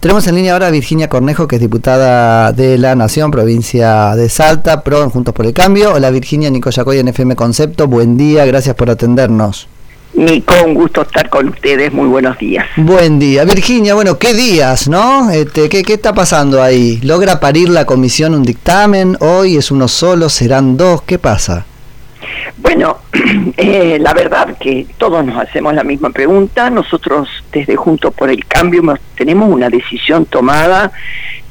Tenemos en línea ahora a Virginia Cornejo, que es diputada de la Nación, provincia de Salta, PRO Juntos por el Cambio. Hola Virginia, Nico Yacoy en FM Concepto. Buen día, gracias por atendernos. Nico, un gusto estar con ustedes. Muy buenos días. Buen día. Virginia, bueno, ¿qué días, no? Este, ¿qué, ¿Qué está pasando ahí? ¿Logra parir la comisión un dictamen? ¿Hoy es uno solo? ¿Serán dos? ¿Qué pasa? Bueno, eh, la verdad que todos nos hacemos la misma pregunta. Nosotros desde Juntos por el Cambio tenemos una decisión tomada,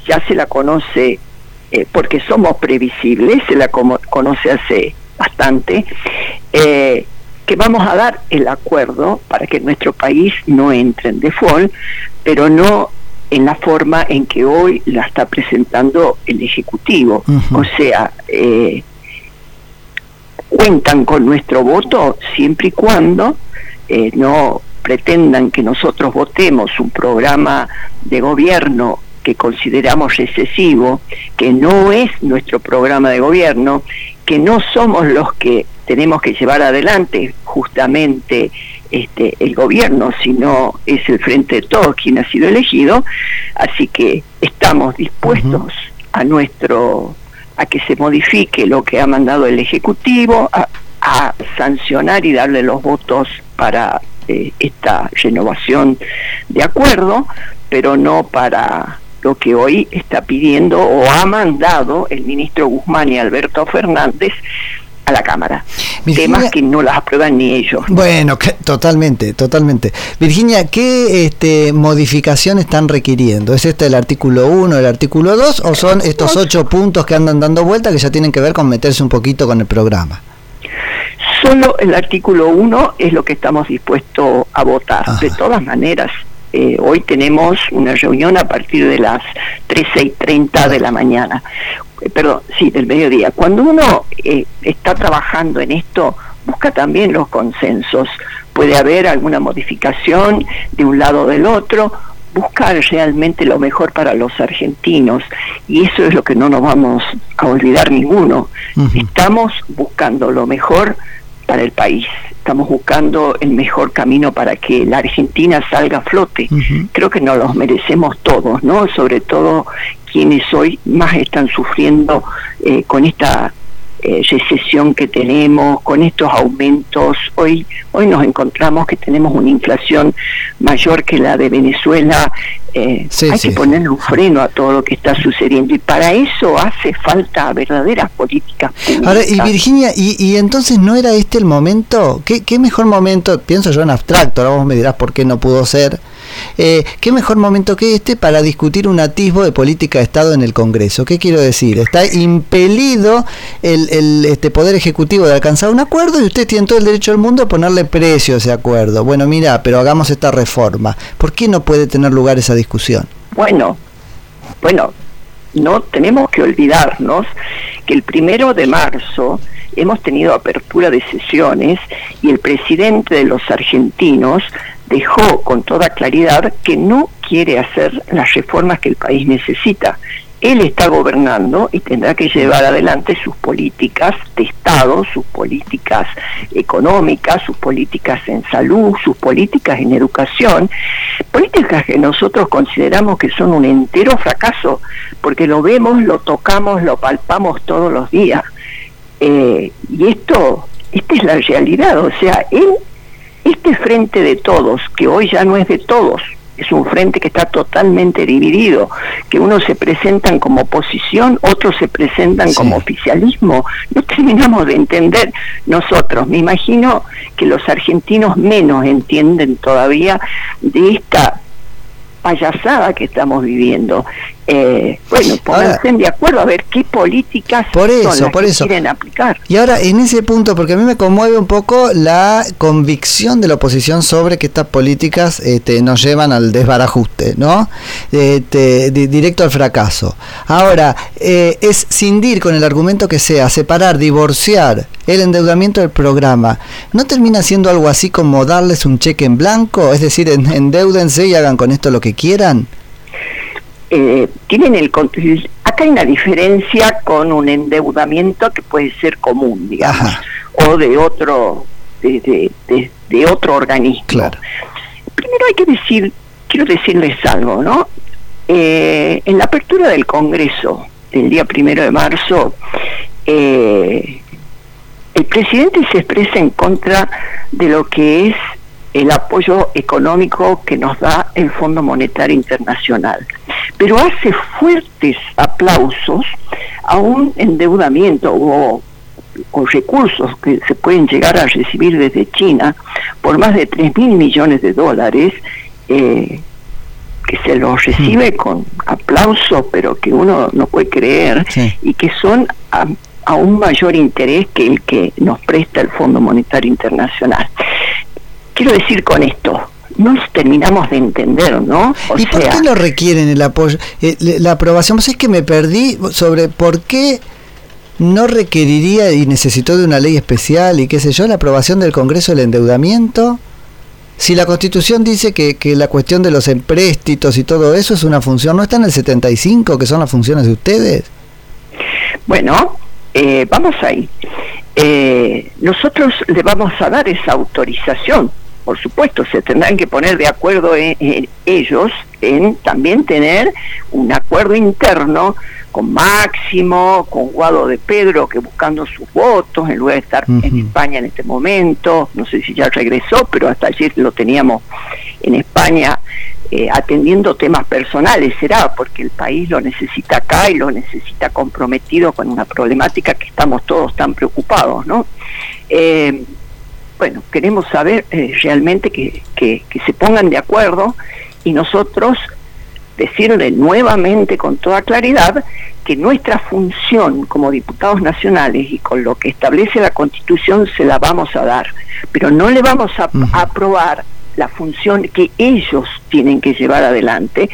ya se la conoce eh, porque somos previsibles, se la conoce hace bastante. Eh, que vamos a dar el acuerdo para que nuestro país no entre en default, pero no en la forma en que hoy la está presentando el Ejecutivo. O sea, eh, cuentan con nuestro voto siempre y cuando eh, no pretendan que nosotros votemos un programa de gobierno que consideramos excesivo, que no es nuestro programa de gobierno, que no somos los que tenemos que llevar adelante justamente este, el gobierno, sino es el frente de todos quien ha sido elegido, así que estamos dispuestos a nuestro a que se modifique lo que ha mandado el ejecutivo, a, sancionar y darle los votos para eh, esta renovación de acuerdo, pero no para lo que hoy está pidiendo o ha mandado el ministro Guzmán y Alberto Fernández a la Cámara. Temas que no las aprueban ni ellos. Bueno, totalmente, totalmente. Virginia, ¿qué este, modificación están requiriendo? ¿Es este el artículo 1, el artículo 2 o son estos ocho puntos que andan dando vuelta que ya tienen que ver con meterse un poquito con el programa? Solo el artículo 1 es lo que estamos dispuestos a votar. De todas maneras, eh, hoy tenemos una reunión a partir de las 13 y 30 de la mañana, perdón, sí, del mediodía. Cuando uno eh, está trabajando en esto, busca también los consensos. Puede haber alguna modificación de un lado o del otro, buscar realmente lo mejor para los argentinos y eso es lo que no nos vamos a olvidar ninguno. Estamos buscando lo mejor para el país. Estamos buscando el mejor camino para que la Argentina salga a flote. Creo que nos los merecemos todos, ¿no? Sobre todo quienes hoy más están sufriendo eh, con esta eh, recesión que tenemos, con estos aumentos. Hoy, hoy nos encontramos que tenemos una inflación mayor que la de Venezuela. Eh, hay que ponerle un freno a todo lo que está sucediendo y para eso hace falta verdaderas políticas Ahora, y Virginia, y, y, entonces no era este el momento? ¿Qué, ¿Qué mejor momento? Pienso yo en abstracto, ahora vos me dirás por qué no pudo ser eh, ¿Qué mejor momento que este para discutir un atisbo de política de Estado en el Congreso? ¿Qué quiero decir? Está impelido el, este Poder Ejecutivo de alcanzar un acuerdo y usted tiene todo el derecho del mundo a ponerle precio a ese acuerdo. Bueno, mira, pero hagamos esta reforma. ¿Por qué no puede tener lugar esa discusión? Bueno, bueno, no tenemos que olvidarnos que el primero de marzo hemos tenido apertura de sesiones y el presidente de los argentinos dejó con toda claridad que no quiere hacer las reformas que el país necesita. Él está gobernando y tendrá que llevar adelante sus políticas de Estado, sus políticas económicas, sus políticas en salud, sus políticas en educación, políticas que nosotros consideramos que son un entero fracaso, porque lo vemos, lo tocamos, lo palpamos todos los días. Eh, y esto, esta es la realidad, o sea, él este frente de todos, que hoy ya no es de todos, es un frente que está totalmente dividido, que unos se presentan como oposición, otros se presentan como oficialismo. No terminamos de entender nosotros. Me imagino que los argentinos menos entienden todavía de esta payasada que estamos viviendo. Eh, bueno, pónganse de acuerdo a ver qué políticas por eso, por eso. quieren aplicar. Y ahora, en ese punto, porque a mí me conmueve un poco la convicción de la oposición sobre que estas políticas este, nos llevan al desbarajuste, ¿no? Este, directo al fracaso. Ahora, eh, es cindir con el argumento que sea, separar, divorciar el endeudamiento del programa. ¿No termina siendo algo así como darles un cheque en blanco? Es decir, endeudense y hagan con esto lo que quieran. Eh, tienen el acá hay una diferencia con un endeudamiento que puede ser común digamos o de otro de, de, otro organismo primero hay que decir quiero decirles algo no eh, en la apertura del Congreso del día primero de marzo, eh, el presidente se expresa en contra de lo que es el apoyo económico que nos da el Fondo Monetario Internacional, pero hace fuertes aplausos a un endeudamiento o, recursos que se pueden llegar a recibir desde China por más de 3 mil millones de dólares, eh, que se los recibe con aplauso, pero que uno no puede creer, y que son a, un mayor interés que el que nos presta el Fondo Monetario Internacional. Quiero decir con esto, no nos terminamos de entender, ¿no? ¿Y por qué no requieren el apoyo, eh, la aprobación? Pues es que me perdí sobre por qué no requeriría y necesitó de una ley especial y qué sé yo, la aprobación del Congreso del endeudamiento. Si la Constitución dice que, que la cuestión de los empréstitos y todo eso es una función, ¿no está en el 75 que son las funciones de ustedes? Bueno, eh, vamos ahí. Eh, nosotros le vamos a dar esa autorización. Por supuesto, se tendrán que poner de acuerdo en, ellos en también tener un acuerdo interno con Máximo, con Guado de Pedro, que buscando sus votos, en lugar de estar en España en este momento, no sé si ya regresó, pero hasta ayer lo teníamos en España eh, atendiendo temas personales, será porque el país lo necesita acá y lo necesita comprometido con una problemática que estamos todos tan preocupados, ¿no? Eh, bueno, queremos saber eh, realmente que, que, que se pongan de acuerdo y nosotros decirle nuevamente con toda claridad que nuestra función como diputados nacionales y con lo que establece la Constitución se la vamos a dar, pero no le vamos a, a aprobar la función que ellos tienen que llevar adelante.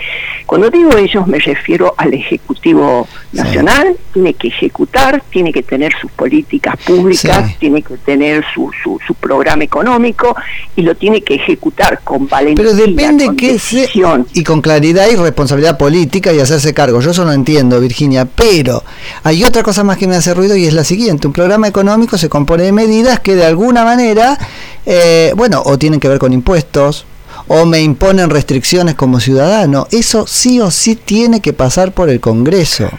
Cuando digo ellos me refiero al Ejecutivo Nacional, tiene que ejecutar, tiene que tener sus políticas públicas, tiene que tener su, su, su, programa económico y lo tiene que ejecutar con valentía. Pero depende con que y con claridad y responsabilidad política y hacerse cargo. Yo eso no entiendo, Virginia, pero hay otra cosa más que me hace ruido y es la siguiente. Un programa económico se compone de medidas que de alguna manera, eh, bueno, o tienen que ver con impuestos, o me imponen restricciones como ciudadano. Eso sí o sí tiene que pasar por el Congreso.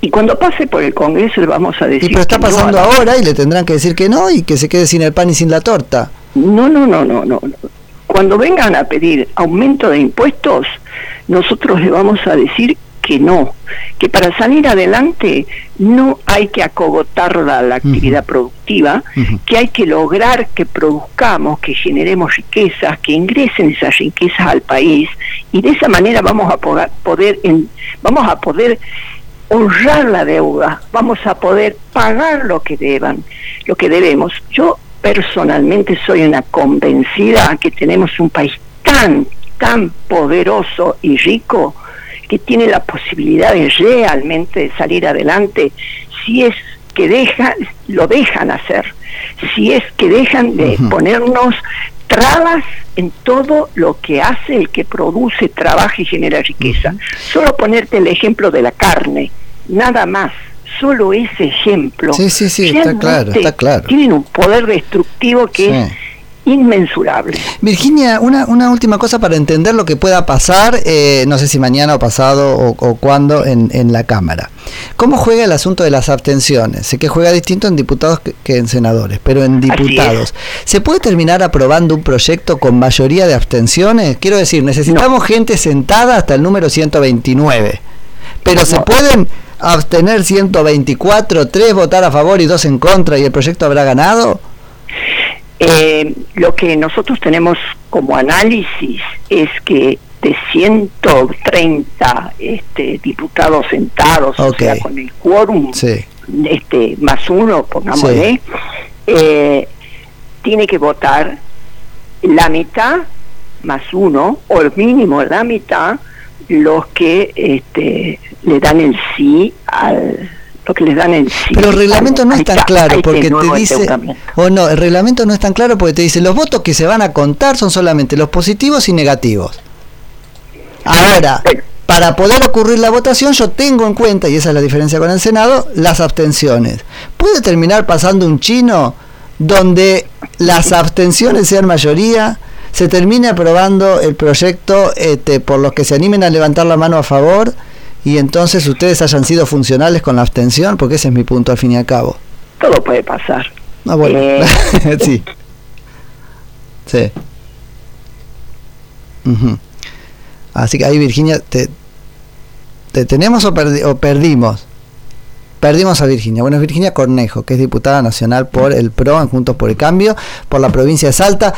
Y cuando pase por el Congreso le vamos a decir... Y pero está pasando ahora y le tendrán que decir que no y que se quede sin el pan y sin la torta. No, no, no, no, no. Cuando vengan a pedir aumento de impuestos, nosotros le vamos a decir que no, que para salir adelante no hay que acogotar la, actividad productiva, que hay que lograr que produzcamos, que generemos riquezas, que ingresen esas riquezas al país y de esa manera vamos a poder, poder en, vamos a poder honrar la deuda, vamos a poder pagar lo que deban, lo que debemos. Yo personalmente soy una convencida que tenemos un país tan tan poderoso y rico que tiene la posibilidad de realmente salir adelante si es que dejan, lo dejan hacer, si es que dejan de ponernos trabas en todo lo que hace el que produce, trabaja y genera riqueza. Solo ponerte el ejemplo de la carne, nada más. Solo ese ejemplo. Sí, sí, sí, está claro, está claro. Tienen un poder destructivo que es inmensurable. Virginia, una, una última cosa para entender lo que pueda pasar, eh, no sé si mañana o pasado o, o cuándo en, en, la Cámara. ¿Cómo juega el asunto de las abstenciones? Sé que juega distinto en diputados que, que en senadores, pero en diputados. ¿Se puede terminar aprobando un proyecto con mayoría de abstenciones? Quiero decir, necesitamos no. gente sentada hasta el número 129, pero no. se pueden abstener 124, 3 votar a favor y 2 en contra y el proyecto habrá ganado? Eh, lo que nosotros tenemos como análisis es que de 130 este, diputados sentados, okay. o sea, con el quórum sí. este, más uno, pongámosle, sí. eh, tiene que votar la mitad más uno, o el mínimo la mitad, los que este, le dan el sí al lo que les dan el sí. Pero el reglamento no es tan claro porque te dice o no, el reglamento no es tan claro porque te dice los votos que se van a contar son solamente los positivos y negativos. Ahora, para poder ocurrir la votación yo tengo en cuenta y esa es la diferencia con el Senado, las abstenciones. ¿Puede terminar pasando un chino donde las abstenciones sean mayoría? se termine aprobando el proyecto este, por los que se animen a levantar la mano a favor y entonces ustedes hayan sido funcionales con la abstención, porque ese es mi punto al fin y al cabo. Todo puede pasar. Ah, bueno. Eh. sí. Sí. Así que ahí, Virginia, te, te tenemos o, perdi- o perdimos. Perdimos a Virginia. Bueno, es Virginia Cornejo, que es diputada nacional por el PRO en Juntos por el Cambio, por la provincia de Salta.